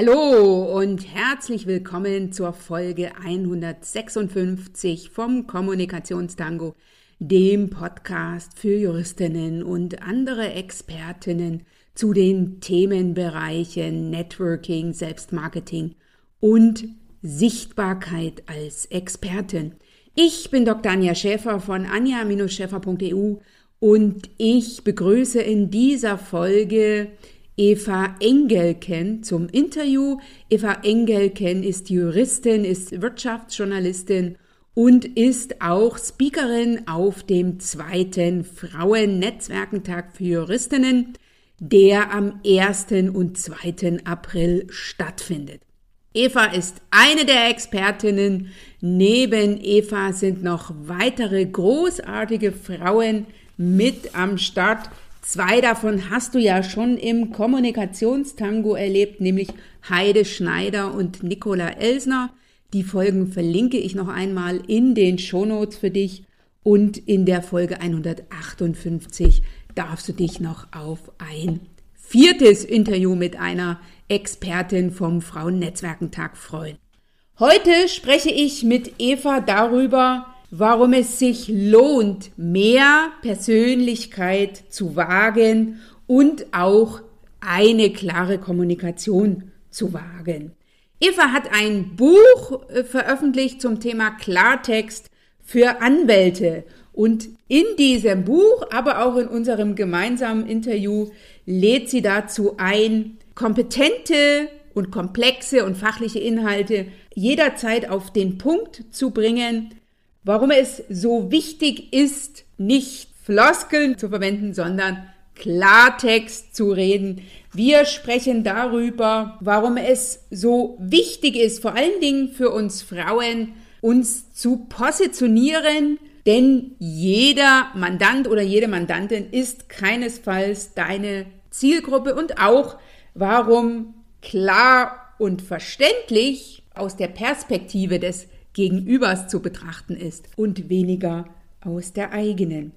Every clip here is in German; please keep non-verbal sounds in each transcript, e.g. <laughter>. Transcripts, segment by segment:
Hallo und herzlich willkommen zur Folge 156 vom Kommunikationstango, dem Podcast für Juristinnen und andere Expertinnen zu den Themenbereichen Networking, Selbstmarketing und Sichtbarkeit als Expertin. Ich bin Dr. Anja Schäfer von anja-schäfer.eu und ich begrüße in dieser Folge Eva Engelken zum Interview. Eva Engelken ist Juristin, ist Wirtschaftsjournalistin und ist auch Speakerin auf dem zweiten Frauennetzwerkentag für Juristinnen, der am 1. und 2. April stattfindet. Eva ist eine der Expertinnen. Neben Eva sind noch weitere großartige Frauen mit am Start. Zwei davon hast du ja schon im Kommunikationstango erlebt, nämlich Heide Schneider und Nicola Elsner. Die Folgen verlinke ich noch einmal in den Shownotes für dich und in der Folge 158 darfst du dich noch auf ein viertes Interview mit einer Expertin vom Frauennetzwerkentag freuen. Heute spreche ich mit Eva darüber, warum es sich lohnt, mehr Persönlichkeit zu wagen und auch eine klare Kommunikation zu wagen. Eva hat ein Buch äh, veröffentlicht zum Thema Klartext für Anwälte und in diesem Buch, aber auch in unserem gemeinsamen Interview lädt sie dazu ein, kompetente und komplexe und fachliche Inhalte jederzeit auf den Punkt zu bringen, warum es so wichtig ist, nicht Floskeln zu verwenden, sondern Klartext zu reden. Wir sprechen darüber, warum es so wichtig ist, vor allen Dingen für uns Frauen, uns zu positionieren, denn jeder Mandant oder jede Mandantin ist keinesfalls deine Zielgruppe und auch, warum klar und verständlich aus der Perspektive des Gegenübers zu betrachten ist und weniger aus der eigenen.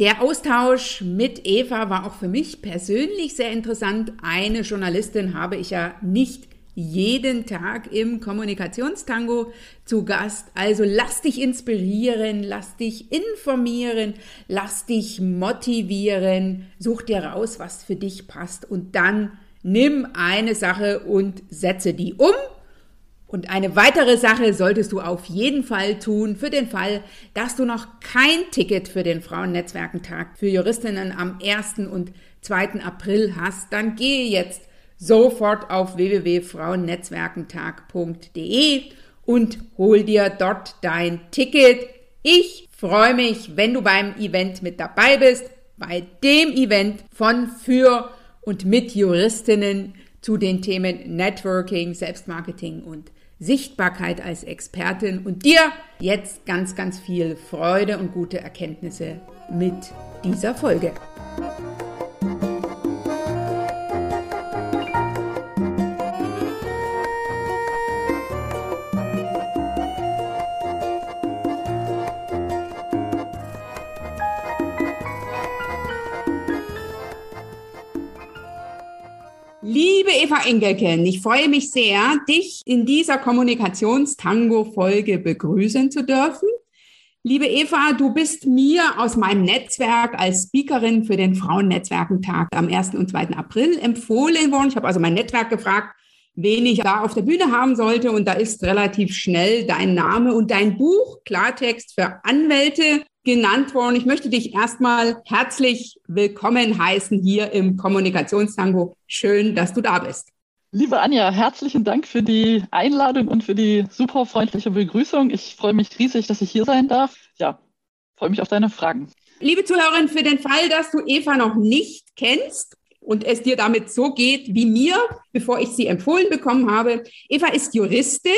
Der Austausch mit Eva war auch für mich persönlich sehr interessant. Eine Journalistin habe ich ja nicht jeden Tag im Kommunikationstango zu Gast. Also lass dich inspirieren, lass dich informieren, lass dich motivieren, such dir raus, was für dich passt und dann nimm eine Sache und setze die um und eine weitere Sache solltest du auf jeden Fall tun für den Fall, dass du noch kein Ticket für den Frauennetzwerkentag für Juristinnen am 1. und 2. April hast, dann gehe jetzt sofort auf www.frauennetzwerkentag.de und hol dir dort dein Ticket. Ich freue mich, wenn du beim Event mit dabei bist, bei dem Event von für und mit Juristinnen zu den Themen Networking, Selbstmarketing und Sichtbarkeit als Expertin und dir jetzt ganz, ganz viel Freude und gute Erkenntnisse mit dieser Folge. Eva Engelken, ich freue mich sehr, dich in dieser Kommunikationstango-Folge begrüßen zu dürfen. Liebe Eva, du bist mir aus meinem Netzwerk als Speakerin für den Frauennetzwerkentag am 1. und 2. April empfohlen worden. Ich habe also mein Netzwerk gefragt, wen ich da auf der Bühne haben sollte. Und da ist relativ schnell dein Name und dein Buch Klartext für Anwälte genannt worden. Ich möchte dich erstmal herzlich willkommen heißen hier im Kommunikationstango. Schön, dass du da bist. Liebe Anja, herzlichen Dank für die Einladung und für die super freundliche Begrüßung. Ich freue mich riesig, dass ich hier sein darf. Ja, freue mich auf deine Fragen. Liebe Zuhörerin, für den Fall, dass du Eva noch nicht kennst und es dir damit so geht wie mir, bevor ich sie empfohlen bekommen habe. Eva ist Juristin,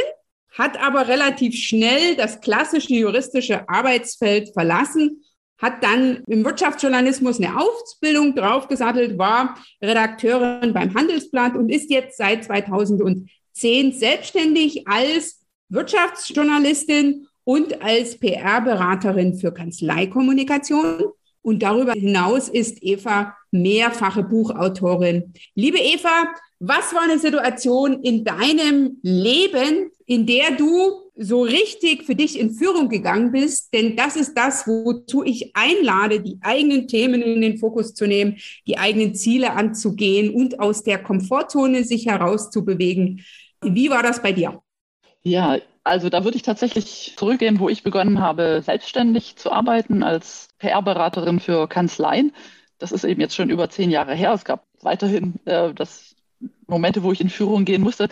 hat aber relativ schnell das klassische juristische Arbeitsfeld verlassen, hat dann im Wirtschaftsjournalismus eine Ausbildung draufgesattelt, war Redakteurin beim Handelsblatt und ist jetzt seit 2010 selbstständig als Wirtschaftsjournalistin und als PR-Beraterin für Kanzleikommunikation. Und darüber hinaus ist Eva mehrfache Buchautorin. Liebe Eva, Was war eine Situation in deinem Leben, in der du so richtig für dich in Führung gegangen bist? Denn das ist das, wozu ich einlade, die eigenen Themen in den Fokus zu nehmen, die eigenen Ziele anzugehen und aus der Komfortzone sich herauszubewegen. Wie war das bei dir? Ja, also da würde ich tatsächlich zurückgehen, wo ich begonnen habe, selbstständig zu arbeiten als PR-Beraterin für Kanzleien. Das ist eben jetzt schon über zehn Jahre her. Es gab weiterhin äh, das Momente, wo ich in Führung gehen musste.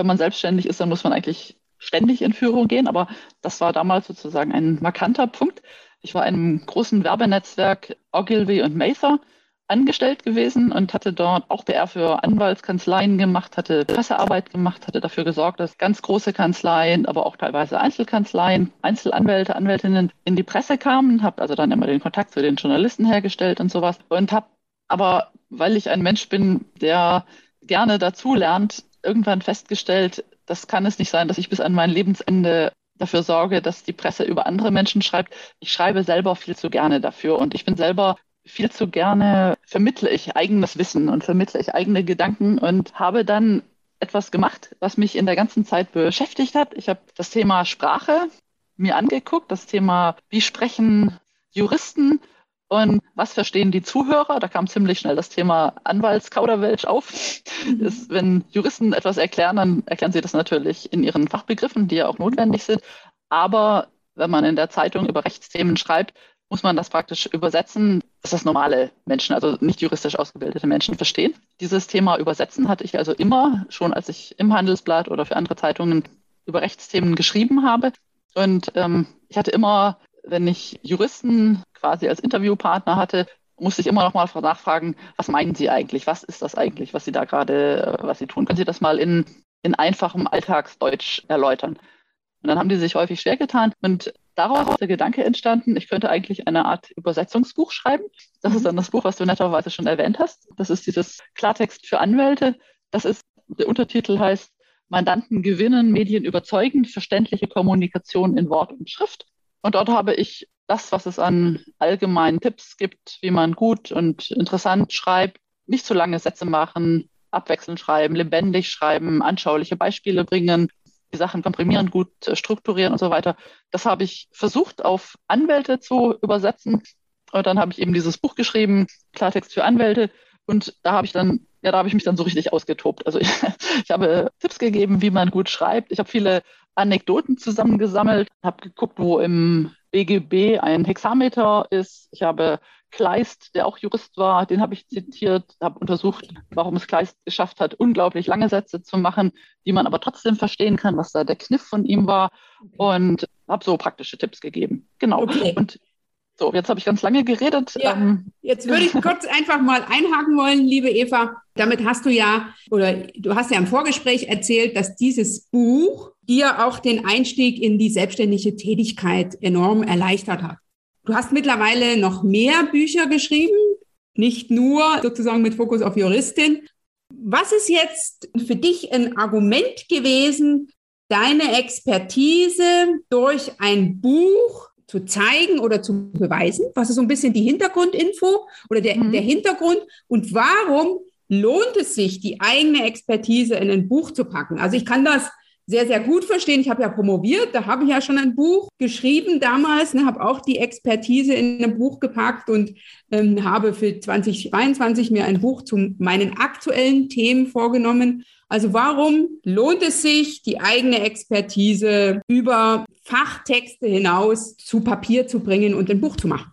Wenn man selbstständig ist, dann muss man eigentlich ständig in Führung gehen. Aber das war damals sozusagen ein markanter Punkt. Ich war in einem großen Werbenetzwerk Ogilvy und Mather angestellt gewesen und hatte dort auch PR für Anwaltskanzleien gemacht, hatte Pressearbeit gemacht, hatte dafür gesorgt, dass ganz große Kanzleien, aber auch teilweise Einzelkanzleien, Einzelanwälte, Anwältinnen in die Presse kamen, habe also dann immer den Kontakt zu den Journalisten hergestellt und sowas und habe aber, weil ich ein Mensch bin, der gerne dazulernt, irgendwann festgestellt, das kann es nicht sein, dass ich bis an mein Lebensende dafür sorge, dass die Presse über andere Menschen schreibt. Ich schreibe selber viel zu gerne dafür und ich bin selber viel zu gerne, vermittle ich eigenes Wissen und vermittle ich eigene Gedanken und habe dann etwas gemacht, was mich in der ganzen Zeit beschäftigt hat. Ich habe das Thema Sprache mir angeguckt, das Thema, wie sprechen Juristen und was verstehen die Zuhörer? Da kam ziemlich schnell das Thema Anwaltskauderwelsch auf. Mhm. Ist, wenn Juristen etwas erklären, dann erklären sie das natürlich in ihren Fachbegriffen, die ja auch notwendig sind. Aber wenn man in der Zeitung über Rechtsthemen schreibt, muss man das praktisch übersetzen, dass das normale Menschen, also nicht juristisch ausgebildete Menschen verstehen. Dieses Thema Übersetzen hatte ich also immer, schon als ich im Handelsblatt oder für andere Zeitungen über Rechtsthemen geschrieben habe. Und ähm, ich hatte immer, wenn ich Juristen quasi als Interviewpartner hatte, musste ich immer noch mal nachfragen, was meinen Sie eigentlich? Was ist das eigentlich, was Sie da gerade, äh, was Sie tun? Können Sie das mal in, in einfachem Alltagsdeutsch erläutern? Und dann haben die sich häufig schwer getan. Und daraus ist der Gedanke entstanden, ich könnte eigentlich eine Art Übersetzungsbuch schreiben. Das ist mhm. dann das Buch, was du netterweise schon erwähnt hast. Das ist dieses Klartext für Anwälte. Das ist, der Untertitel heißt Mandanten gewinnen, Medien überzeugen, verständliche Kommunikation in Wort und Schrift. Und dort habe ich das, was es an allgemeinen Tipps gibt, wie man gut und interessant schreibt, nicht zu lange Sätze machen, abwechselnd schreiben, lebendig schreiben, anschauliche Beispiele bringen, die Sachen komprimieren, gut äh, strukturieren und so weiter. Das habe ich versucht auf Anwälte zu übersetzen. Und dann habe ich eben dieses Buch geschrieben, Klartext für Anwälte. Und da habe ich dann, ja, da habe ich mich dann so richtig ausgetobt. Also ich, <laughs> ich habe Tipps gegeben, wie man gut schreibt. Ich habe viele Anekdoten zusammengesammelt, habe geguckt, wo im BGB ein Hexameter ist. Ich habe Kleist, der auch Jurist war, den habe ich zitiert, habe untersucht, warum es Kleist geschafft hat, unglaublich lange Sätze zu machen, die man aber trotzdem verstehen kann, was da der Kniff von ihm war und habe so praktische Tipps gegeben. Genau. Okay. Und so, jetzt habe ich ganz lange geredet. Ja, ähm, jetzt würde ich <laughs> kurz einfach mal einhaken wollen, liebe Eva. Damit hast du ja, oder du hast ja im Vorgespräch erzählt, dass dieses Buch dir auch den Einstieg in die selbstständige Tätigkeit enorm erleichtert hat. Du hast mittlerweile noch mehr Bücher geschrieben, nicht nur sozusagen mit Fokus auf Juristin. Was ist jetzt für dich ein Argument gewesen, deine Expertise durch ein Buch zu zeigen oder zu beweisen? Was ist so ein bisschen die Hintergrundinfo oder der, mhm. der Hintergrund? Und warum lohnt es sich, die eigene Expertise in ein Buch zu packen? Also ich kann das sehr, sehr gut verstehen. Ich habe ja promoviert, da habe ich ja schon ein Buch geschrieben damals, ne, habe auch die Expertise in ein Buch gepackt und ähm, habe für 2022 mir ein Buch zu meinen aktuellen Themen vorgenommen. Also warum lohnt es sich, die eigene Expertise über Fachtexte hinaus zu Papier zu bringen und ein Buch zu machen?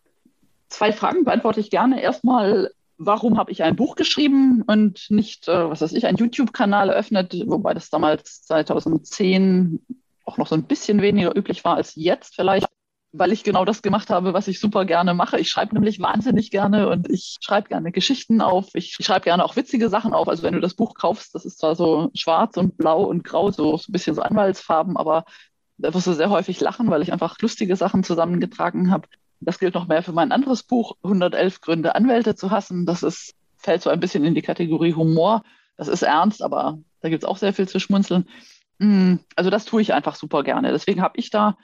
Zwei Fragen beantworte ich gerne. Erstmal, warum habe ich ein Buch geschrieben und nicht, äh, was weiß ich, einen YouTube-Kanal eröffnet, wobei das damals 2010 auch noch so ein bisschen weniger üblich war als jetzt vielleicht, weil ich genau das gemacht habe, was ich super gerne mache. Ich schreibe nämlich wahnsinnig gerne und ich schreibe gerne Geschichten auf. Ich schreibe gerne auch witzige Sachen auf. Also wenn du das Buch kaufst, das ist zwar so schwarz und blau und grau, so, so ein bisschen so Anwaltsfarben, aber da wirst du sehr häufig lachen, weil ich einfach lustige Sachen zusammengetragen habe. Das gilt noch mehr für mein anderes Buch, 111 Gründe, Anwälte zu hassen. Das ist, fällt so ein bisschen in die Kategorie Humor. Das ist ernst, aber da gibt es auch sehr viel zu schmunzeln. Mm, also das tue ich einfach super gerne. Deswegen habe ich da,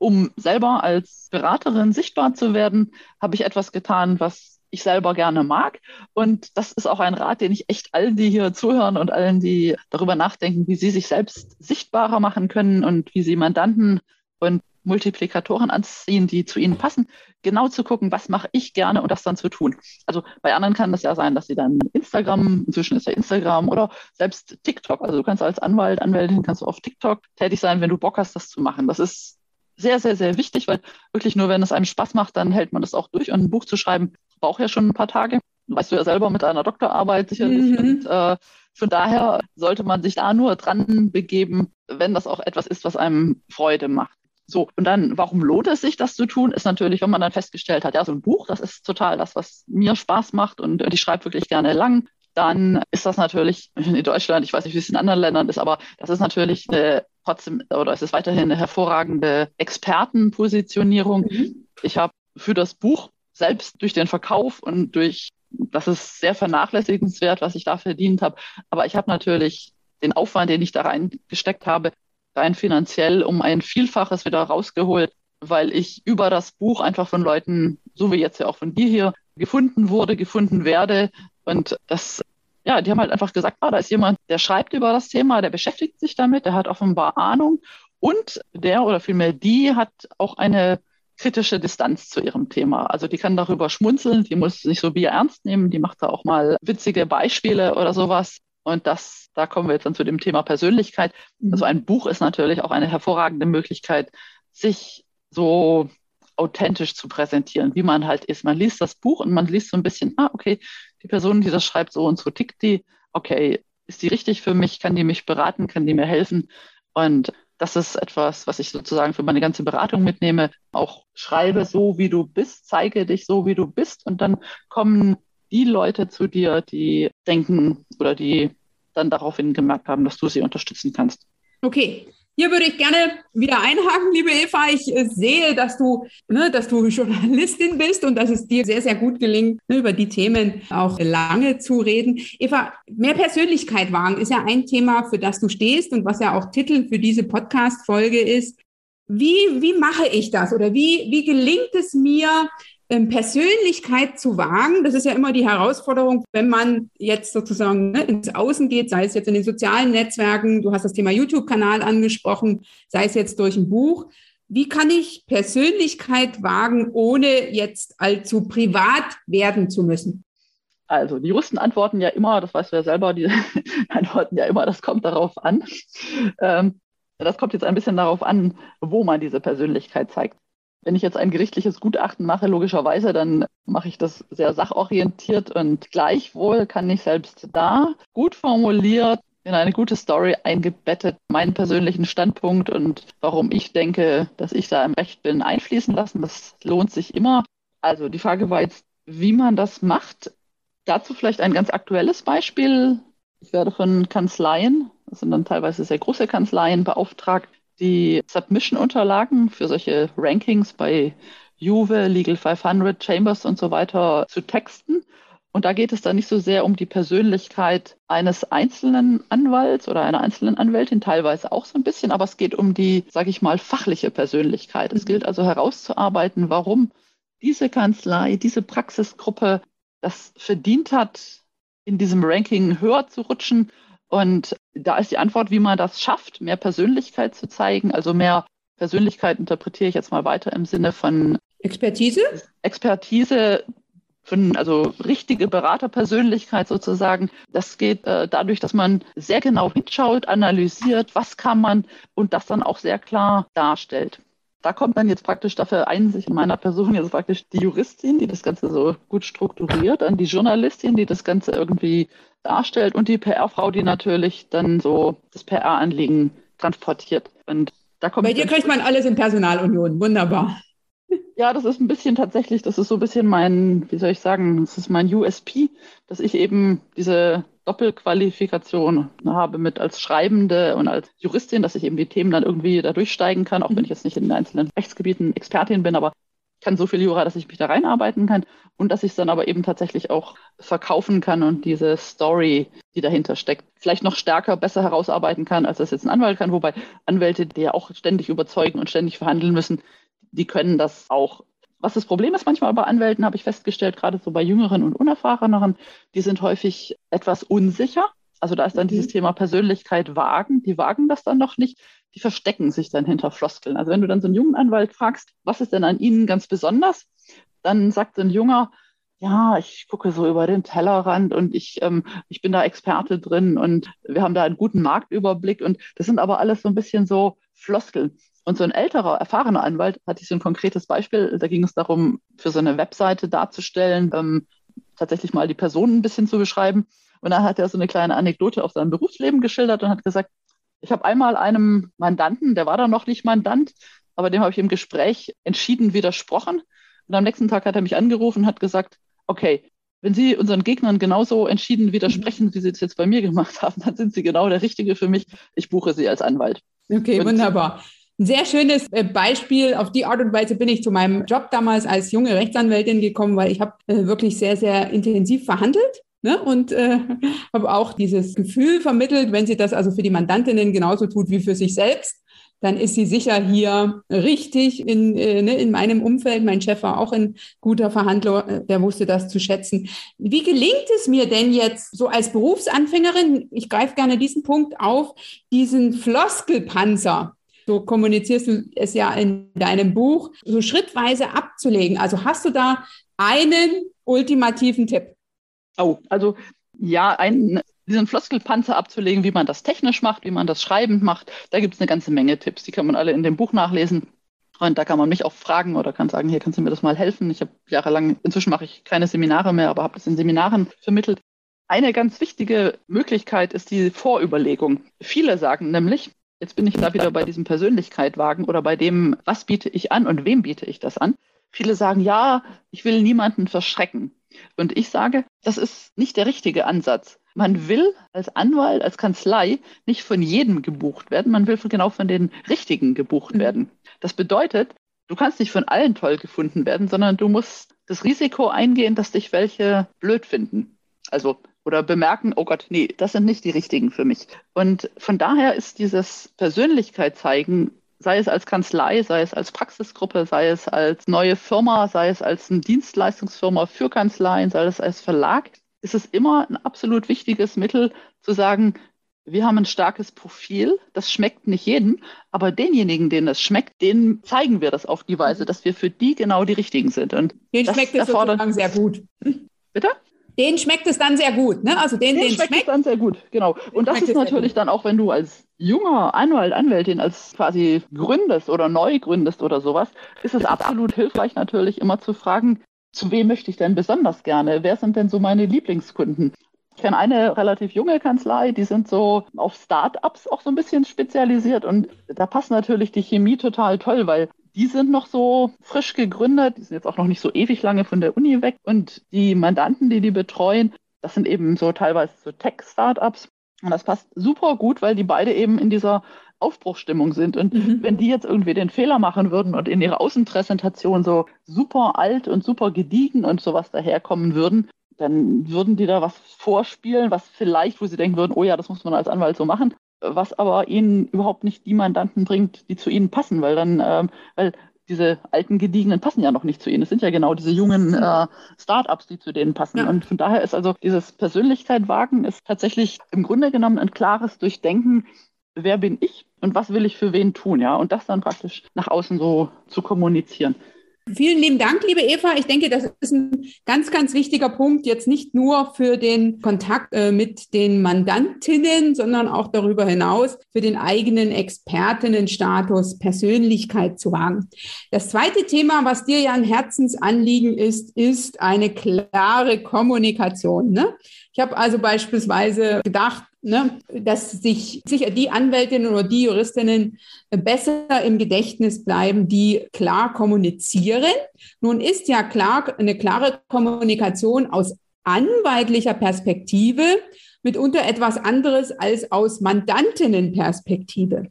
um selber als Beraterin sichtbar zu werden, habe ich etwas getan, was ich selber gerne mag. Und das ist auch ein Rat, den ich echt allen, die hier zuhören und allen, die darüber nachdenken, wie sie sich selbst sichtbarer machen können und wie sie Mandanten und Multiplikatoren anziehen, die zu ihnen passen, genau zu gucken, was mache ich gerne und das dann zu tun. Also bei anderen kann das ja sein, dass sie dann Instagram, inzwischen ist ja Instagram oder selbst TikTok, also du kannst als Anwalt, Anwältin, kannst du auf TikTok tätig sein, wenn du Bock hast, das zu machen. Das ist sehr, sehr, sehr wichtig, weil wirklich nur, wenn es einem Spaß macht, dann hält man das auch durch. Und ein Buch zu schreiben braucht ja schon ein paar Tage. Weißt du ja selber mit einer Doktorarbeit sicherlich. Mhm. Und äh, von daher sollte man sich da nur dran begeben, wenn das auch etwas ist, was einem Freude macht. So, und dann, warum lohnt es sich, das zu tun, ist natürlich, wenn man dann festgestellt hat, ja, so ein Buch, das ist total das, was mir Spaß macht und ich schreibe wirklich gerne lang, dann ist das natürlich in Deutschland, ich weiß nicht, wie es in anderen Ländern ist, aber das ist natürlich eine, trotzdem, oder es ist weiterhin eine hervorragende Expertenpositionierung. Mhm. Ich habe für das Buch selbst durch den Verkauf und durch, das ist sehr vernachlässigenswert, was ich da verdient habe, aber ich habe natürlich den Aufwand, den ich da reingesteckt habe, rein finanziell um ein Vielfaches wieder rausgeholt, weil ich über das Buch einfach von Leuten, so wie jetzt ja auch von dir hier, gefunden wurde, gefunden werde. Und das, ja, die haben halt einfach gesagt, ah, da ist jemand, der schreibt über das Thema, der beschäftigt sich damit, der hat offenbar Ahnung. Und der oder vielmehr die hat auch eine kritische Distanz zu ihrem Thema. Also die kann darüber schmunzeln, die muss nicht so Bier ernst nehmen, die macht da auch mal witzige Beispiele oder sowas. Und das, da kommen wir jetzt dann zu dem Thema Persönlichkeit. Mhm. Also ein Buch ist natürlich auch eine hervorragende Möglichkeit, sich so authentisch zu präsentieren, wie man halt ist. Man liest das Buch und man liest so ein bisschen, ah, okay, die Person, die das schreibt, so und so tickt die. Okay, ist die richtig für mich? Kann die mich beraten? Kann die mir helfen? Und das ist etwas, was ich sozusagen für meine ganze Beratung mitnehme. Auch schreibe so, wie du bist, zeige dich so, wie du bist. Und dann kommen die Leute zu dir, die denken oder die dann daraufhin gemerkt haben, dass du sie unterstützen kannst. Okay. Hier würde ich gerne wieder einhaken, liebe Eva. Ich äh, sehe, dass du, ne, dass du <laughs> Journalistin bist und dass es dir sehr, sehr gut gelingt, ne, über die Themen auch lange zu reden. Eva, mehr Persönlichkeit wagen ist ja ein Thema, für das du stehst und was ja auch Titel für diese Podcast-Folge ist. Wie, wie mache ich das oder wie, wie gelingt es mir, Persönlichkeit zu wagen, das ist ja immer die Herausforderung, wenn man jetzt sozusagen ne, ins Außen geht, sei es jetzt in den sozialen Netzwerken, du hast das Thema YouTube-Kanal angesprochen, sei es jetzt durch ein Buch. Wie kann ich Persönlichkeit wagen, ohne jetzt allzu privat werden zu müssen? Also die Juristen antworten ja immer, das weißt du ja selber, die <laughs> antworten ja immer, das kommt darauf an. Ähm, das kommt jetzt ein bisschen darauf an, wo man diese Persönlichkeit zeigt. Wenn ich jetzt ein gerichtliches Gutachten mache, logischerweise, dann mache ich das sehr sachorientiert und gleichwohl kann ich selbst da gut formuliert in eine gute Story eingebettet meinen persönlichen Standpunkt und warum ich denke, dass ich da im Recht bin, einfließen lassen. Das lohnt sich immer. Also die Frage war jetzt, wie man das macht. Dazu vielleicht ein ganz aktuelles Beispiel. Ich werde von Kanzleien, das sind dann teilweise sehr große Kanzleien, beauftragt, die Submission-Unterlagen für solche Rankings bei Juve, Legal 500, Chambers und so weiter zu texten. Und da geht es dann nicht so sehr um die Persönlichkeit eines einzelnen Anwalts oder einer einzelnen Anwältin, teilweise auch so ein bisschen, aber es geht um die, sage ich mal, fachliche Persönlichkeit. Es gilt also herauszuarbeiten, warum diese Kanzlei, diese Praxisgruppe das verdient hat, in diesem Ranking höher zu rutschen und da ist die Antwort, wie man das schafft, mehr Persönlichkeit zu zeigen. Also mehr Persönlichkeit interpretiere ich jetzt mal weiter im Sinne von Expertise. Expertise, von, also richtige Beraterpersönlichkeit sozusagen. Das geht äh, dadurch, dass man sehr genau hinschaut, analysiert, was kann man und das dann auch sehr klar darstellt. Da kommt dann jetzt praktisch dafür ein, sich in meiner Person jetzt praktisch die Juristin, die das Ganze so gut strukturiert, dann die Journalistin, die das Ganze irgendwie darstellt und die PR-Frau, die natürlich dann so das PR-Anliegen transportiert. Und da kommt Bei dir kriegt man alles in Personalunion. Wunderbar. Ja, das ist ein bisschen tatsächlich, das ist so ein bisschen mein, wie soll ich sagen, das ist mein USP, dass ich eben diese Doppelqualifikation habe mit als Schreibende und als Juristin, dass ich eben die Themen dann irgendwie da durchsteigen kann, auch wenn ich jetzt nicht in den einzelnen Rechtsgebieten Expertin bin, aber kann so viel Jura, dass ich mich da reinarbeiten kann und dass ich es dann aber eben tatsächlich auch verkaufen kann und diese Story, die dahinter steckt, vielleicht noch stärker, besser herausarbeiten kann, als das jetzt ein Anwalt kann. Wobei Anwälte, die ja auch ständig überzeugen und ständig verhandeln müssen, die können das auch. Was das Problem ist manchmal bei Anwälten, habe ich festgestellt, gerade so bei jüngeren und unerfahreneren, die sind häufig etwas unsicher. Also da ist dann mhm. dieses Thema Persönlichkeit wagen. Die wagen das dann noch nicht. Die verstecken sich dann hinter Floskeln. Also wenn du dann so einen jungen Anwalt fragst, was ist denn an ihnen ganz besonders, dann sagt so ein junger, ja, ich gucke so über den Tellerrand und ich, ähm, ich bin da Experte drin und wir haben da einen guten Marktüberblick und das sind aber alles so ein bisschen so Floskeln. Und so ein älterer, erfahrener Anwalt hatte ich so ein konkretes Beispiel. Da ging es darum, für so eine Webseite darzustellen, ähm, tatsächlich mal die Person ein bisschen zu beschreiben. Und dann hat er so eine kleine Anekdote aus seinem Berufsleben geschildert und hat gesagt, ich habe einmal einem Mandanten, der war da noch nicht Mandant, aber dem habe ich im Gespräch entschieden widersprochen. Und am nächsten Tag hat er mich angerufen und hat gesagt, okay, wenn Sie unseren Gegnern genauso entschieden widersprechen, wie Sie es jetzt bei mir gemacht haben, dann sind Sie genau der Richtige für mich. Ich buche Sie als Anwalt. Okay, und wunderbar. Ein sehr schönes äh, Beispiel. Auf die Art und Weise bin ich zu meinem Job damals als junge Rechtsanwältin gekommen, weil ich habe äh, wirklich sehr, sehr intensiv verhandelt. Ne? Und äh, <laughs> habe auch dieses Gefühl vermittelt, wenn sie das also für die Mandantinnen genauso tut wie für sich selbst, dann ist sie sicher hier richtig in, äh, ne, in meinem Umfeld. Mein Chef war auch ein guter Verhandler, äh, der wusste das zu schätzen. Wie gelingt es mir denn jetzt so als Berufsanfängerin, ich greife gerne diesen Punkt auf, diesen Floskelpanzer, so kommunizierst du es ja in deinem Buch, so schrittweise abzulegen. Also hast du da einen ultimativen Tipp? Oh, also ja, ein diesen Floskelpanzer abzulegen, wie man das technisch macht, wie man das schreibend macht. Da gibt es eine ganze Menge Tipps. Die kann man alle in dem Buch nachlesen. Und da kann man mich auch fragen oder kann sagen, hier kannst du mir das mal helfen. Ich habe jahrelang, inzwischen mache ich keine Seminare mehr, aber habe das in Seminaren vermittelt. Eine ganz wichtige Möglichkeit ist die Vorüberlegung. Viele sagen nämlich, jetzt bin ich da wieder bei diesem Persönlichkeitwagen oder bei dem, was biete ich an und wem biete ich das an. Viele sagen, ja, ich will niemanden verschrecken. Und ich sage, das ist nicht der richtige Ansatz. Man will als Anwalt, als Kanzlei nicht von jedem gebucht werden, man will genau von den Richtigen gebucht mhm. werden. Das bedeutet, du kannst nicht von allen toll gefunden werden, sondern du musst das Risiko eingehen, dass dich welche blöd finden. Also oder bemerken, oh Gott, nee, das sind nicht die richtigen für mich. Und von daher ist dieses Persönlichkeit zeigen, sei es als Kanzlei, sei es als Praxisgruppe, sei es als neue Firma, sei es als eine Dienstleistungsfirma für Kanzleien, sei es als Verlag, ist es immer ein absolut wichtiges Mittel zu sagen, wir haben ein starkes Profil, das schmeckt nicht jedem, aber denjenigen, denen es schmeckt, denen zeigen wir das auf die Weise, dass wir für die genau die richtigen sind. Und den schmeckt es sozusagen sehr gut. Bitte? Den schmeckt es dann sehr gut, ne? Also den, den, den schmeckt, schmeckt es dann sehr gut, genau. Und das ist natürlich dann auch, wenn du als junger Anwalt, Anwältin, als quasi gründest oder neu gründest oder sowas, ist es absolut hilfreich natürlich immer zu fragen, zu wem möchte ich denn besonders gerne? Wer sind denn so meine Lieblingskunden? Ich kenne eine relativ junge Kanzlei, die sind so auf Start-ups auch so ein bisschen spezialisiert und da passt natürlich die Chemie total toll, weil die sind noch so frisch gegründet, die sind jetzt auch noch nicht so ewig lange von der Uni weg und die Mandanten, die die betreuen, das sind eben so teilweise so Tech-Startups und das passt super gut, weil die beide eben in dieser Aufbruchstimmung sind. Und mhm. wenn die jetzt irgendwie den Fehler machen würden und in ihrer Außenpräsentation so super alt und super gediegen und sowas daherkommen würden, dann würden die da was vorspielen, was vielleicht, wo sie denken würden, oh ja, das muss man als Anwalt so machen, was aber ihnen überhaupt nicht die Mandanten bringt, die zu ihnen passen, weil dann, ähm, weil diese alten Gediegenen passen ja noch nicht zu ihnen. Es sind ja genau diese jungen äh, Startups, die zu denen passen. Ja. Und von daher ist also dieses Persönlichkeit wagen ist tatsächlich im Grunde genommen ein klares Durchdenken, wer bin ich und was will ich für wen tun, ja, und das dann praktisch nach außen so zu kommunizieren. Vielen lieben Dank, liebe Eva. Ich denke, das ist ein ganz, ganz wichtiger Punkt, jetzt nicht nur für den Kontakt äh, mit den Mandantinnen, sondern auch darüber hinaus für den eigenen Expertinnenstatus Persönlichkeit zu wagen. Das zweite Thema, was dir ja ein Herzensanliegen ist, ist eine klare Kommunikation. Ne? Ich habe also beispielsweise gedacht, ne, dass sich sicher die Anwältinnen oder die Juristinnen besser im Gedächtnis bleiben, die klar kommunizieren. Nun ist ja klar eine klare Kommunikation aus anwaltlicher Perspektive mitunter etwas anderes als aus Mandantinnenperspektive.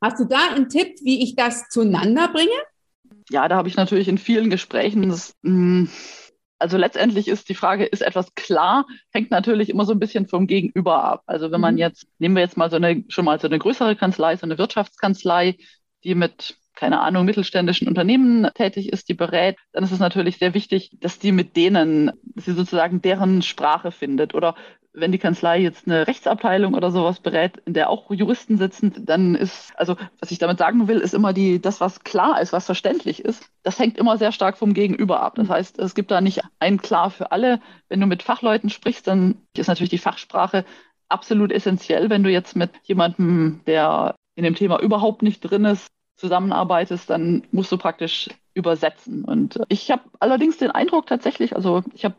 Hast du da einen Tipp, wie ich das zueinander bringe? Ja, da habe ich natürlich in vielen Gesprächen das, mh, hm, also letztendlich ist die Frage, ist etwas klar, hängt natürlich immer so ein bisschen vom Gegenüber ab. Also wenn man mhm. jetzt, nehmen wir jetzt mal so eine, schon mal so eine größere Kanzlei, so eine Wirtschaftskanzlei, die mit keine Ahnung, mittelständischen Unternehmen tätig ist, die berät, dann ist es natürlich sehr wichtig, dass die mit denen, dass sie sozusagen deren Sprache findet. Oder wenn die Kanzlei jetzt eine Rechtsabteilung oder sowas berät, in der auch Juristen sitzen, dann ist, also was ich damit sagen will, ist immer die, das, was klar ist, was verständlich ist, das hängt immer sehr stark vom Gegenüber ab. Das heißt, es gibt da nicht ein klar für alle. Wenn du mit Fachleuten sprichst, dann ist natürlich die Fachsprache absolut essentiell. Wenn du jetzt mit jemandem, der in dem Thema überhaupt nicht drin ist, zusammenarbeitest, dann musst du praktisch übersetzen. Und ich habe allerdings den Eindruck tatsächlich, also ich habe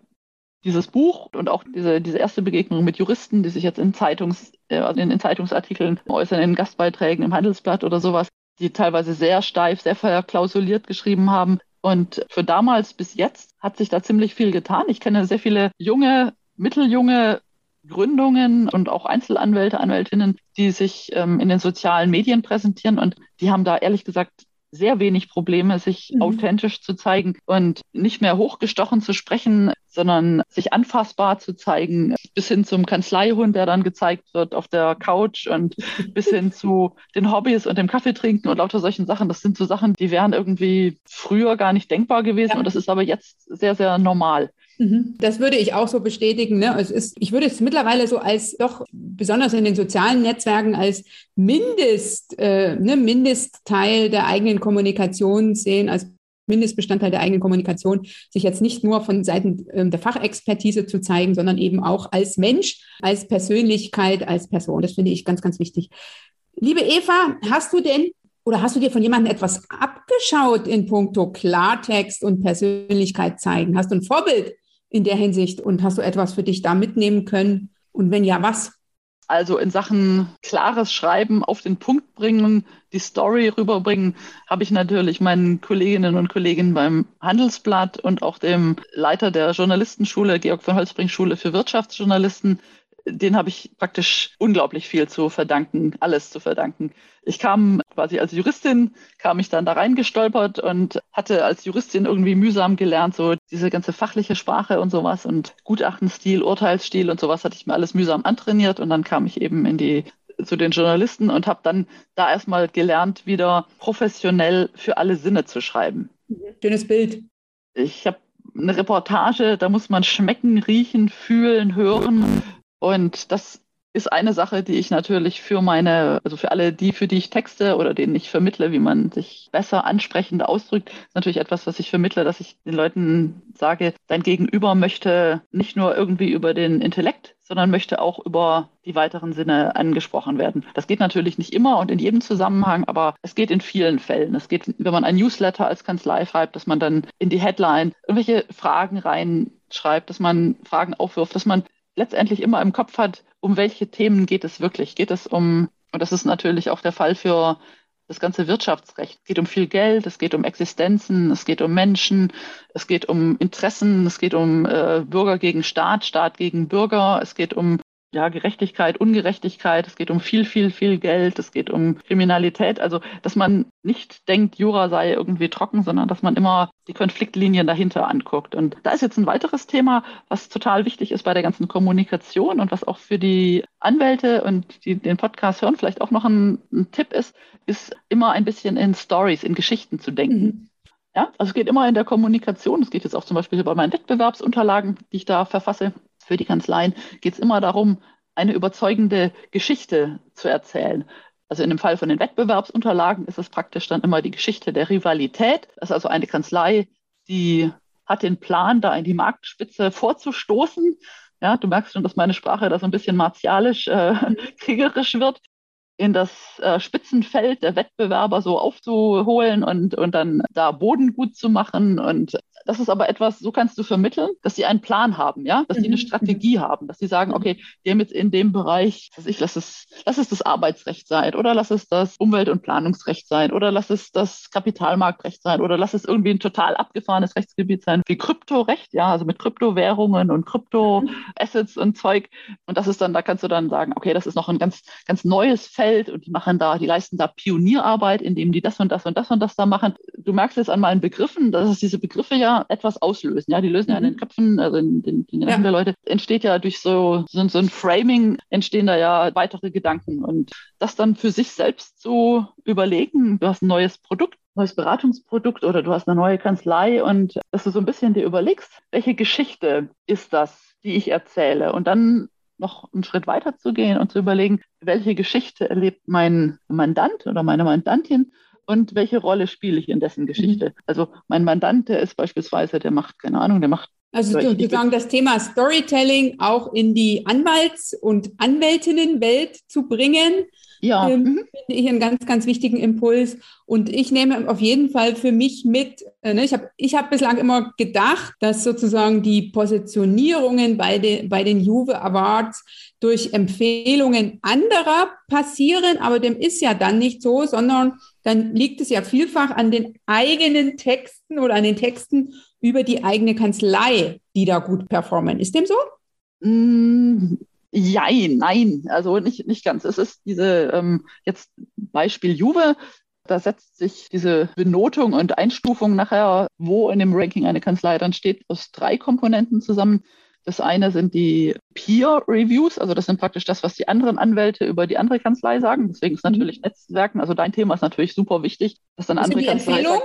dieses Buch und auch diese, diese erste Begegnung mit Juristen, die sich jetzt in, Zeitungs, äh, in, in Zeitungsartikeln äußern, in Gastbeiträgen im Handelsblatt oder sowas, die teilweise sehr steif, sehr verklausuliert geschrieben haben. Und für damals bis jetzt hat sich da ziemlich viel getan. Ich kenne sehr viele junge, mitteljunge Gründungen und auch Einzelanwälte, Anwältinnen, die sich ähm, in den sozialen Medien präsentieren und die haben da ehrlich gesagt sehr wenig Probleme, sich mhm. authentisch zu zeigen und nicht mehr hochgestochen zu sprechen, sondern sich anfassbar zu zeigen, bis hin zum Kanzleihund, der dann gezeigt wird auf der Couch und <laughs> bis hin zu den Hobbys und dem Kaffee trinken und lauter solchen Sachen. Das sind so Sachen, die wären irgendwie früher gar nicht denkbar gewesen ja. und das ist aber jetzt sehr, sehr normal. Mhm. Das würde ich auch so bestätigen. Ne? Es ist, ich würde es mittlerweile so als doch besonders in den sozialen Netzwerken als Mindest, äh, ne, Mindestteil der eigenen Kommunikation sehen, als Mindestbestandteil der eigenen Kommunikation, sich jetzt nicht nur von Seiten äh, der Fachexpertise zu zeigen, sondern eben auch als Mensch, als Persönlichkeit, als Person. Das finde ich ganz, ganz wichtig. Liebe Eva, hast du denn oder hast du dir von jemandem etwas abgeschaut in puncto Klartext und Persönlichkeit zeigen? Hast du ein Vorbild in der Hinsicht und hast du etwas für dich da mitnehmen können? Und wenn ja, was? Also in Sachen klares Schreiben, auf den Punkt bringen, die Story rüberbringen, habe ich natürlich meinen Kolleginnen und Kollegen beim Handelsblatt und auch dem Leiter der Journalistenschule, Georg von Holzbring Schule für Wirtschaftsjournalisten, den habe ich praktisch unglaublich viel zu verdanken, alles zu verdanken. Ich kam quasi als Juristin, kam ich dann da reingestolpert und hatte als Juristin irgendwie mühsam gelernt, so diese ganze fachliche Sprache und sowas und Gutachtenstil, Urteilsstil und sowas hatte ich mir alles mühsam antrainiert und dann kam ich eben in die zu den Journalisten und habe dann da erstmal gelernt, wieder professionell für alle Sinne zu schreiben. Schönes Bild. Ich habe eine Reportage, da muss man schmecken, riechen, fühlen, hören. Und das ist eine Sache, die ich natürlich für meine, also für alle die, für die ich texte oder denen ich vermittle, wie man sich besser ansprechend ausdrückt, ist natürlich etwas, was ich vermittle, dass ich den Leuten sage, dein Gegenüber möchte nicht nur irgendwie über den Intellekt, sondern möchte auch über die weiteren Sinne angesprochen werden. Das geht natürlich nicht immer und in jedem Zusammenhang, aber es geht in vielen Fällen. Es geht, wenn man ein Newsletter als Kanzlei schreibt, dass man dann in die Headline irgendwelche Fragen reinschreibt, dass man Fragen aufwirft, dass man letztendlich immer im Kopf hat, um welche Themen geht es wirklich? Geht es um, und das ist natürlich auch der Fall für das ganze Wirtschaftsrecht. Es geht um viel Geld, es geht um Existenzen, es geht um Menschen, es geht um Interessen, es geht um äh, Bürger gegen Staat, Staat gegen Bürger, es geht um ja, Gerechtigkeit, Ungerechtigkeit, es geht um viel, viel, viel Geld, es geht um Kriminalität. Also, dass man nicht denkt, Jura sei irgendwie trocken, sondern dass man immer die Konfliktlinien dahinter anguckt. Und da ist jetzt ein weiteres Thema, was total wichtig ist bei der ganzen Kommunikation und was auch für die Anwälte und die den Podcast hören vielleicht auch noch ein, ein Tipp ist, ist immer ein bisschen in Stories, in Geschichten zu denken. Mhm. Ja, also es geht immer in der Kommunikation. Es geht jetzt auch zum Beispiel bei meinen Wettbewerbsunterlagen, die ich da verfasse für die Kanzleien geht es immer darum, eine überzeugende Geschichte zu erzählen. Also in dem Fall von den Wettbewerbsunterlagen ist es praktisch dann immer die Geschichte der Rivalität. Das ist also eine Kanzlei, die hat den Plan, da in die Marktspitze vorzustoßen. Ja, du merkst schon, dass meine Sprache da so ein bisschen martialisch, äh, <laughs> kriegerisch wird in das äh, Spitzenfeld der Wettbewerber so aufzuholen und, und dann da Boden gut zu machen. Und das ist aber etwas, so kannst du vermitteln, dass sie einen Plan haben, ja, dass sie eine mhm. Strategie haben, dass sie sagen, mhm. okay, die haben jetzt in dem Bereich, was ich, lass es, lass es das Arbeitsrecht sein oder lass es das Umwelt- und Planungsrecht sein oder lass es das Kapitalmarktrecht sein oder lass es irgendwie ein total abgefahrenes Rechtsgebiet sein, wie Kryptorecht, ja, also mit Kryptowährungen und Kryptoassets und Zeug. Und das ist dann, da kannst du dann sagen, okay, das ist noch ein ganz, ganz neues Feld Feld und die machen da, die leisten da Pionierarbeit, indem die das und das und das und das da machen. Du merkst jetzt an meinen Begriffen, dass diese Begriffe ja etwas auslösen. Ja, die lösen mhm. ja in den mhm. Köpfen, also in den, in den ja. der Leute, entsteht ja durch so, so, so ein Framing, entstehen da ja weitere Gedanken. Und das dann für sich selbst zu überlegen, du hast ein neues Produkt, neues Beratungsprodukt oder du hast eine neue Kanzlei und dass du so ein bisschen dir überlegst, welche Geschichte ist das, die ich erzähle und dann noch einen Schritt weiter zu gehen und zu überlegen, welche Geschichte erlebt mein Mandant oder meine Mandantin und welche Rolle spiele ich in dessen Geschichte. Mhm. Also mein Mandant, der ist beispielsweise, der macht, keine Ahnung, der macht also sozusagen das Thema Storytelling auch in die Anwalts- und Anwältinnenwelt zu bringen. Ja. Ähm, mhm. Finde ich einen ganz, ganz wichtigen Impuls. Und ich nehme auf jeden Fall für mich mit, äh, ne, ich habe ich hab bislang immer gedacht, dass sozusagen die Positionierungen bei, den bei den Juve Awards durch Empfehlungen anderer passieren, aber dem ist ja dann nicht so, sondern dann liegt es ja vielfach an den eigenen Texten oder an den Texten über die eigene Kanzlei, die da gut performen. Ist dem so? Mm, Jein, nein, also nicht, nicht ganz. Es ist diese, ähm, jetzt Beispiel Juve, da setzt sich diese Benotung und Einstufung nachher, wo in dem Ranking eine Kanzlei dann steht, aus drei Komponenten zusammen. Das eine sind die Peer Reviews, also das sind praktisch das, was die anderen Anwälte über die andere Kanzlei sagen. Deswegen ist mhm. natürlich Netzwerken, also dein Thema ist natürlich super wichtig, dass dann das andere Kanzlei sagt,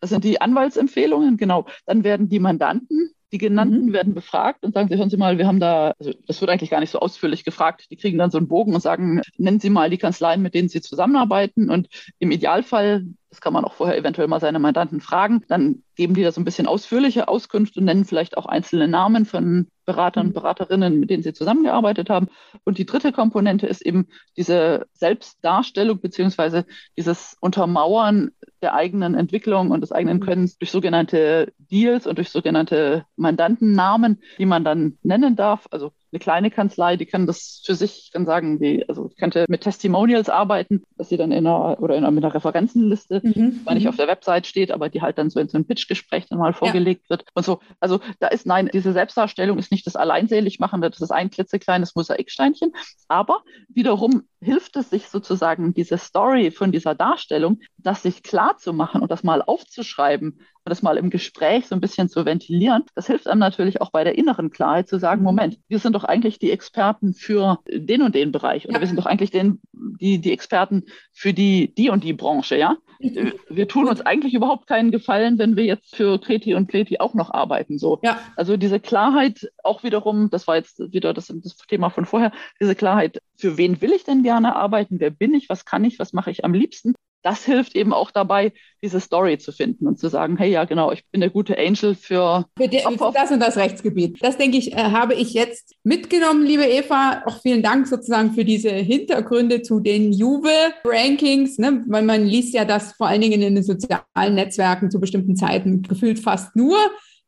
das sind die Anwaltsempfehlungen, genau. Dann werden die Mandanten, die genannten, mhm. werden befragt und sagen, Sie hören Sie mal, wir haben da, also das wird eigentlich gar nicht so ausführlich gefragt. Die kriegen dann so einen Bogen und sagen, nennen Sie mal die Kanzleien, mit denen Sie zusammenarbeiten. Und im Idealfall, das kann man auch vorher eventuell mal seine Mandanten fragen, dann geben die da so ein bisschen ausführliche Auskünfte und nennen vielleicht auch einzelne Namen von Beratern und mhm. Beraterinnen, mit denen sie zusammengearbeitet haben. Und die dritte Komponente ist eben diese Selbstdarstellung beziehungsweise dieses Untermauern der eigenen Entwicklung und des eigenen mhm. Könnens durch sogenannte Deals und durch sogenannte Mandantennamen, die man dann nennen darf. Also eine kleine Kanzlei, die kann das für sich dann sagen, die, also könnte mit Testimonials arbeiten, dass sie dann in einer oder in einer, mit einer Referenzenliste, mhm. zwar nicht mhm. auf der Website steht, aber die halt dann so in so ein Pitchgespräch dann mal vorgelegt ja. wird und so. Also da ist nein, diese Selbstdarstellung ist nicht das Alleinseligmachende, das ist ein klitzekleines Mosaiksteinchen, aber wiederum hilft es sich sozusagen diese Story von dieser Darstellung, das sich klar zu machen und das mal aufzuschreiben und das mal im Gespräch so ein bisschen zu ventilieren. Das hilft einem natürlich auch bei der inneren Klarheit zu sagen, mhm. Moment, wir sind doch eigentlich die Experten für den und den Bereich oder ja. wir sind doch eigentlich den, die, die Experten für die, die und die Branche, ja? Wir tun uns eigentlich überhaupt keinen Gefallen, wenn wir jetzt für Kreti und Pleti auch noch arbeiten. So. Ja. Also diese Klarheit auch wiederum, das war jetzt wieder das, das Thema von vorher, diese Klarheit, für wen will ich denn gerne arbeiten, wer bin ich, was kann ich, was mache ich am liebsten das hilft eben auch dabei, diese Story zu finden und zu sagen, hey, ja, genau, ich bin der gute Angel für, für, die, für das und das Rechtsgebiet. Das denke ich, äh, habe ich jetzt mitgenommen, liebe Eva. Auch vielen Dank sozusagen für diese Hintergründe zu den Juve-Rankings, ne? weil man liest ja das vor allen Dingen in den sozialen Netzwerken zu bestimmten Zeiten gefühlt fast nur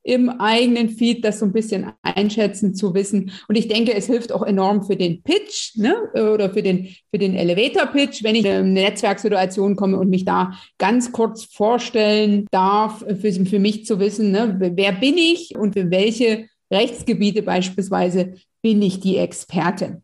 im eigenen Feed das so ein bisschen einschätzen zu wissen. Und ich denke, es hilft auch enorm für den Pitch ne? oder für den, für den Elevator-Pitch, wenn ich in eine Netzwerksituation komme und mich da ganz kurz vorstellen darf, für, für mich zu wissen, ne? wer bin ich und für welche Rechtsgebiete beispielsweise bin ich die Expertin.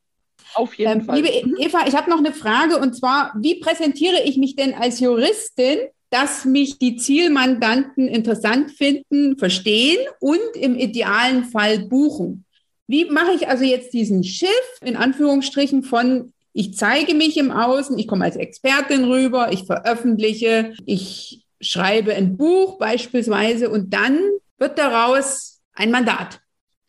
Auf jeden ähm, Fall. Liebe Eva, ich habe noch eine Frage und zwar, wie präsentiere ich mich denn als Juristin dass mich die Zielmandanten interessant finden, verstehen und im idealen Fall buchen. Wie mache ich also jetzt diesen Schiff in Anführungsstrichen von ich zeige mich im Außen, ich komme als Expertin rüber, ich veröffentliche, ich schreibe ein Buch beispielsweise und dann wird daraus ein Mandat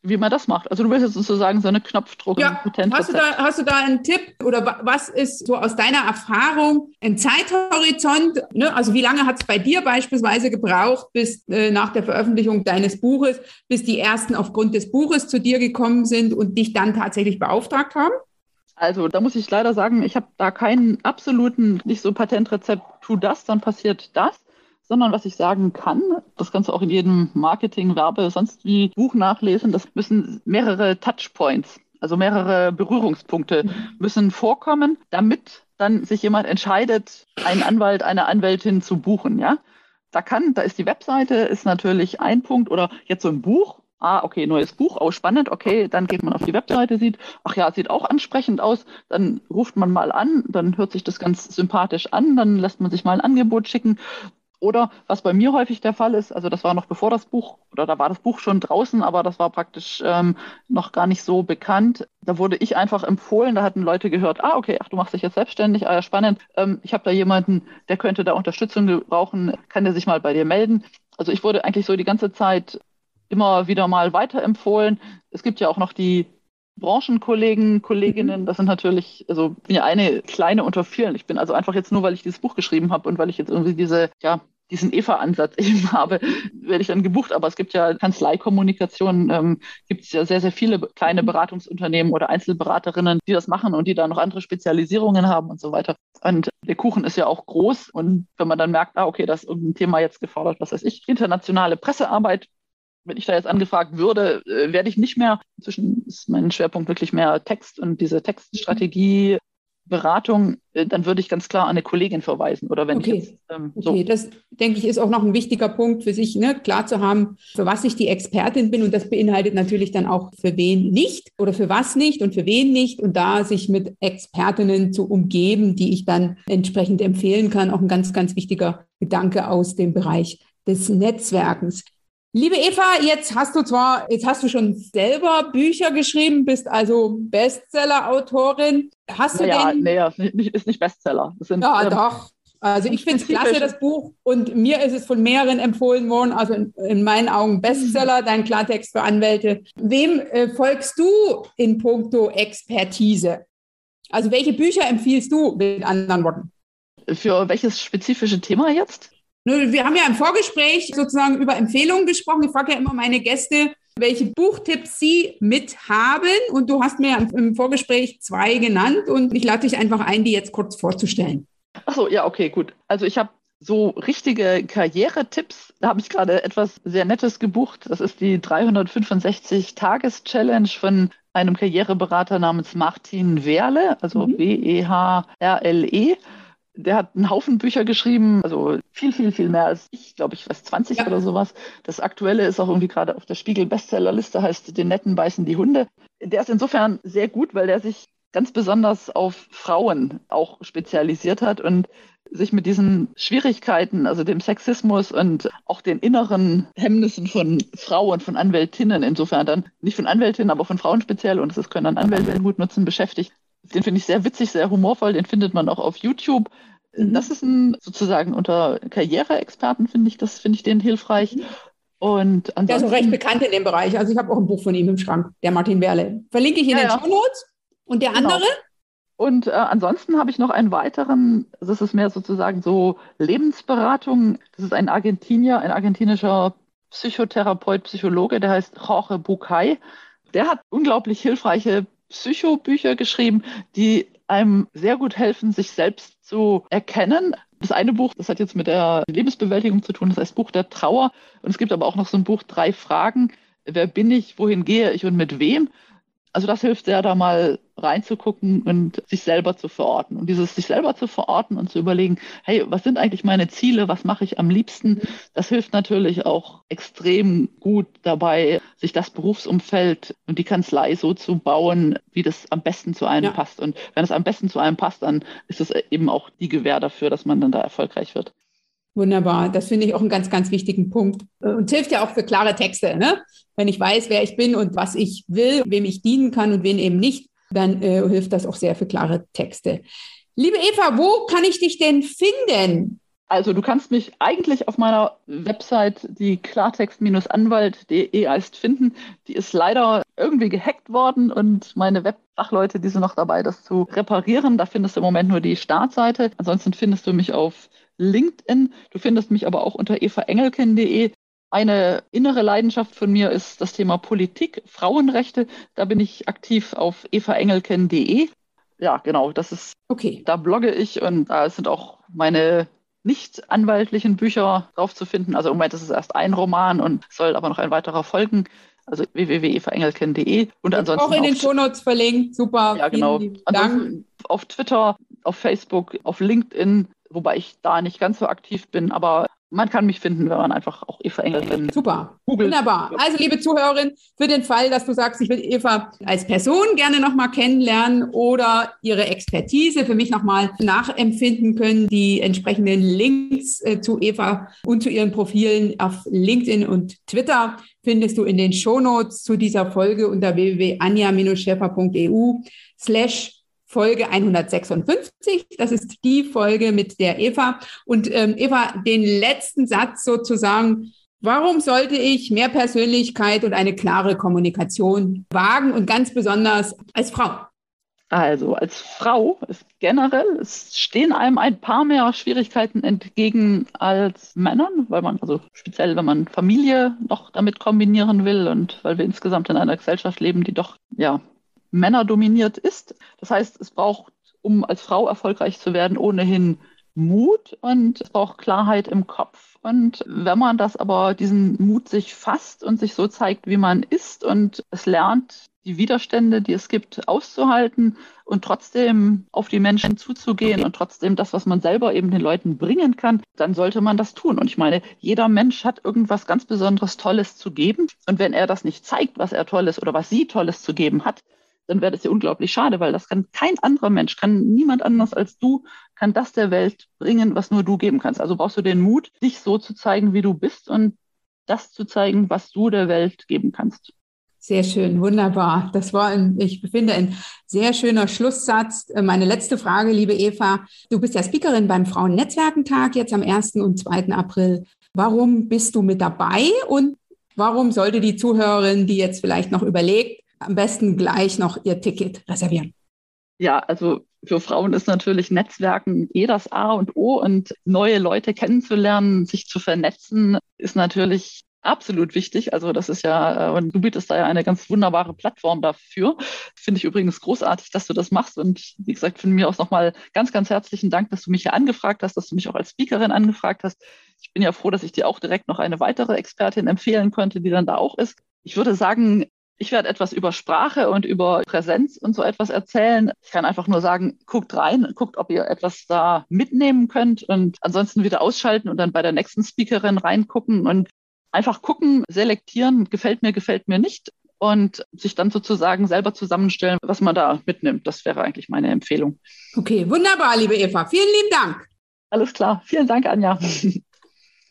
wie man das macht. Also du willst jetzt sozusagen so eine Knopfdruck. Ja, hast du, da, hast du da einen Tipp oder was ist so aus deiner Erfahrung ein Zeithorizont? Ne? Also wie lange hat es bei dir beispielsweise gebraucht, bis äh, nach der Veröffentlichung deines Buches, bis die ersten aufgrund des Buches zu dir gekommen sind und dich dann tatsächlich beauftragt haben? Also da muss ich leider sagen, ich habe da keinen absoluten, nicht so Patentrezept, tu das, dann passiert das sondern was ich sagen kann, das kannst du auch in jedem Marketing, Werbe, sonst wie Buch nachlesen, das müssen mehrere Touchpoints, also mehrere Berührungspunkte müssen vorkommen, damit dann sich jemand entscheidet, einen Anwalt, eine Anwältin zu buchen, ja. Da kann, da ist die Webseite, ist natürlich ein Punkt oder jetzt so ein Buch, ah, okay, neues Buch, auch spannend, okay, dann geht man auf die Webseite, sieht, ach ja, sieht auch ansprechend aus, dann ruft man mal an, dann hört sich das ganz sympathisch an, dann lässt man sich mal ein Angebot schicken Oder was bei mir häufig der Fall ist, also das war noch bevor das Buch, oder da war das Buch schon draußen, aber das war praktisch ähm, noch gar nicht so bekannt. Da wurde ich einfach empfohlen, da hatten Leute gehört, ah, okay, ach, du machst dich jetzt selbstständig, ah ja, spannend. Ähm, ich habe da jemanden, der könnte da Unterstützung gebrauchen, kann der sich mal bei dir melden. Also ich wurde eigentlich so die ganze Zeit immer wieder mal weiterempfohlen. Es gibt ja auch noch die Branchenkollegen, Kolleginnen, mhm. das sind natürlich, also bin ja eine kleine unter vielen. Ich bin also einfach jetzt nur, weil ich dieses Buch geschrieben habe und weil ich jetzt irgendwie diese, ja, diesen EVA-Ansatz <laughs> eben habe, werde ich dann gebucht. Aber es gibt ja Kanzleikommunikation, ähm, gibt es ja sehr, sehr viele kleine. Beratungsunternehmen oder Einzelberaterinnen, die das machen und die da noch andere Spezialisierungen haben und so weiter. Und der Kuchen ist ja auch groß. Und wenn man dann merkt, ah, okay, da ist irgendein Thema jetzt gefordert, was weiß ich, internationale Pressearbeit, wenn ich da jetzt angefragt würde, äh, werde ich nicht mehr. Inzwischen ist mein Schwerpunkt wirklich mehr Text und diese Textstrategie, Beratung, äh, dann würde ich ganz klar an eine Kollegin verweisen. Oder wenn okay. ich jetzt, ähm, so. Okay, das denke ich ist auch noch ein wichtiger Punkt für sich, ne, klar zu haben, für was ich die Expertin bin. Und das beinhaltet natürlich dann auch für wen nicht oder für was nicht und für wen nicht. Und da sich mit Expertinnen zu umgeben, die ich dann entsprechend empfehlen kann, auch ein ganz, ganz wichtiger Gedanke aus dem Bereich des Netzwerkens. Liebe Eva, jetzt hast du zwar, jetzt hast du schon selber Bücher geschrieben, bist also Bestseller-Autorin. Hast du naja, denn? Nee, ist nicht, ist nicht Bestseller. Das sind, ja, ähm, doch. Also ich finde es klasse, das Buch. Und mir ist es von mehreren empfohlen worden. Also in, in meinen Augen Bestseller, dein Klartext für Anwälte. Wem äh, folgst du in puncto Expertise? Also welche Bücher empfiehlst du mit anderen Worten? Für welches spezifische Thema jetzt? Wir haben ja im Vorgespräch sozusagen über Empfehlungen gesprochen. Ich frage ja immer meine Gäste, welche Buchtipps sie mit haben. Und du hast mir im Vorgespräch zwei genannt und ich lade dich einfach ein, die jetzt kurz vorzustellen. Ach so, ja, okay, gut. Also ich habe so richtige Karrieretipps. Da habe ich gerade etwas sehr Nettes gebucht. Das ist die 365-Tages-Challenge von einem Karriereberater namens Martin Werle, also mhm. W-E-H-R-L-E der hat einen Haufen Bücher geschrieben, also viel, viel, viel mehr als ich, glaube ich, was 20 ja. oder sowas. Das aktuelle ist auch irgendwie gerade auf der Spiegel-Bestsellerliste, heißt Den Netten beißen die Hunde. Der ist insofern sehr gut, weil der sich ganz besonders auf Frauen auch spezialisiert hat und sich mit diesen Schwierigkeiten, also dem Sexismus und auch den inneren Hemmnissen von Frauen, von Anwältinnen, insofern dann nicht von Anwältinnen, aber von Frauen speziell, und das können dann Anwälte gut nutzen, beschäftigt. Den finde ich sehr witzig, sehr humorvoll. Den findet man auch auf YouTube. Mhm. Das ist ein sozusagen unter Karriereexperten finde ich, das finde ich den hilfreich. Mhm. Und der ist auch recht bekannt in dem Bereich. Also ich habe auch ein Buch von ihm im Schrank, der Martin Werle. Verlinke ich in ja, den ja. Show Notes. Und der genau. andere? Und äh, ansonsten habe ich noch einen weiteren, das ist mehr sozusagen so Lebensberatung. Das ist ein Argentinier, ein argentinischer Psychotherapeut, Psychologe, der heißt Jorge Bucay. Der hat unglaublich hilfreiche Psychobücher geschrieben, die einem sehr gut helfen, sich selbst zu erkennen. Das eine Buch, das hat jetzt mit der Lebensbewältigung zu tun, das heißt Buch der Trauer. Und es gibt aber auch noch so ein Buch, drei Fragen. Wer bin ich, wohin gehe ich und mit wem? Also das hilft sehr, da mal reinzugucken und sich selber zu verorten. Und dieses sich selber zu verorten und zu überlegen, hey, was sind eigentlich meine Ziele, was mache ich am liebsten, das hilft natürlich auch extrem gut dabei, sich das Berufsumfeld und die Kanzlei so zu bauen, wie das am besten zu einem ja. passt. Und wenn es am besten zu einem passt, dann ist es eben auch die Gewähr dafür, dass man dann da erfolgreich wird. Wunderbar. Das finde ich auch einen ganz, ganz wichtigen Punkt. Und hilft ja auch für klare Texte. Ne? Wenn ich weiß, wer ich bin und was ich will, wem ich dienen kann und wen eben nicht, dann äh, hilft das auch sehr für klare Texte. Liebe Eva, wo kann ich dich denn finden? Also du kannst mich eigentlich auf meiner Website, die klartext-anwalt.de heißt, finden. Die ist leider irgendwie gehackt worden und meine Webfachleute, die sind noch dabei, das zu reparieren. Da findest du im Moment nur die Startseite. Ansonsten findest du mich auf LinkedIn. Du findest mich aber auch unter evaengelken.de. Eine innere Leidenschaft von mir ist das Thema Politik, Frauenrechte. Da bin ich aktiv auf evaengelken.de. Ja, genau, das ist, okay. da blogge ich und da sind auch meine nicht anwaltlichen Bücher drauf zu finden. Also im Moment ist es erst ein Roman und soll aber noch ein weiterer folgen. Also www.evaengelken.de und ansonsten auch in den Shownotes verlinkt. Super. Ja, genau. Ansonsten auf Twitter, auf Facebook, auf LinkedIn wobei ich da nicht ganz so aktiv bin, aber man kann mich finden, wenn man einfach auch Eva Engelin Super. Googelt. Wunderbar. Also, liebe Zuhörerin, für den Fall, dass du sagst, ich will Eva als Person gerne nochmal kennenlernen oder ihre Expertise für mich nochmal nachempfinden können, die entsprechenden Links äh, zu Eva und zu ihren Profilen auf LinkedIn und Twitter findest du in den Shownotes zu dieser Folge unter www.anja-schäfer.eu slash Folge 156. Das ist die Folge mit der Eva. Und ähm, Eva, den letzten Satz sozusagen. Warum sollte ich mehr Persönlichkeit und eine klare Kommunikation wagen und ganz besonders als Frau? Also als Frau ist generell, es stehen einem ein paar mehr Schwierigkeiten entgegen als Männern, weil man, also speziell wenn man Familie noch damit kombinieren will und weil wir insgesamt in einer Gesellschaft leben, die doch ja männerdominiert ist. Das heißt, es braucht, um als Frau erfolgreich zu werden, ohnehin Mut und es braucht Klarheit im Kopf. Und wenn man das aber diesen Mut sich fasst und sich so zeigt, wie man ist und es lernt, die Widerstände, die es gibt, auszuhalten und trotzdem auf die Menschen zuzugehen und trotzdem das, was man selber eben den Leuten bringen kann, dann sollte man das tun. Und ich meine, jeder Mensch hat irgendwas ganz Besonderes Tolles zu geben. Und wenn er das nicht zeigt, was er Tolles oder was sie Tolles zu geben hat, dann wäre das ja unglaublich schade, weil das kann kein anderer Mensch, kann niemand anders als du, kann das der Welt bringen, was nur du geben kannst. Also brauchst du den Mut, dich so zu zeigen, wie du bist und das zu zeigen, was du der Welt geben kannst. Sehr schön, wunderbar. Das war, ein, ich finde, ein sehr schöner Schlusssatz. Meine letzte Frage, liebe Eva. Du bist ja Speakerin beim Frauennetzwerkentag jetzt am 1. und 2. April. Warum bist du mit dabei und warum sollte die Zuhörerin, die jetzt vielleicht noch überlegt, am besten gleich noch ihr Ticket reservieren. Ja, also für Frauen ist natürlich Netzwerken eh das A und O und neue Leute kennenzulernen, sich zu vernetzen, ist natürlich absolut wichtig. Also das ist ja, äh, und du bietest da ja eine ganz wunderbare Plattform dafür. Finde ich übrigens großartig, dass du das machst. Und wie gesagt, von mir aus nochmal ganz, ganz herzlichen Dank, dass du mich hier angefragt hast, dass du mich auch als Speakerin angefragt hast. Ich bin ja froh, dass ich dir auch direkt noch eine weitere Expertin empfehlen konnte, die dann da auch ist. Ich würde sagen, ich werde etwas über Sprache und über Präsenz und so etwas erzählen. Ich kann einfach nur sagen, guckt rein, guckt, ob ihr etwas da mitnehmen könnt und ansonsten wieder ausschalten und dann bei der nächsten Speakerin reingucken und einfach gucken, selektieren, gefällt mir, gefällt mir nicht und sich dann sozusagen selber zusammenstellen, was man da mitnimmt. Das wäre eigentlich meine Empfehlung. Okay, wunderbar, liebe Eva. Vielen lieben Dank. Alles klar. Vielen Dank, Anja. <laughs>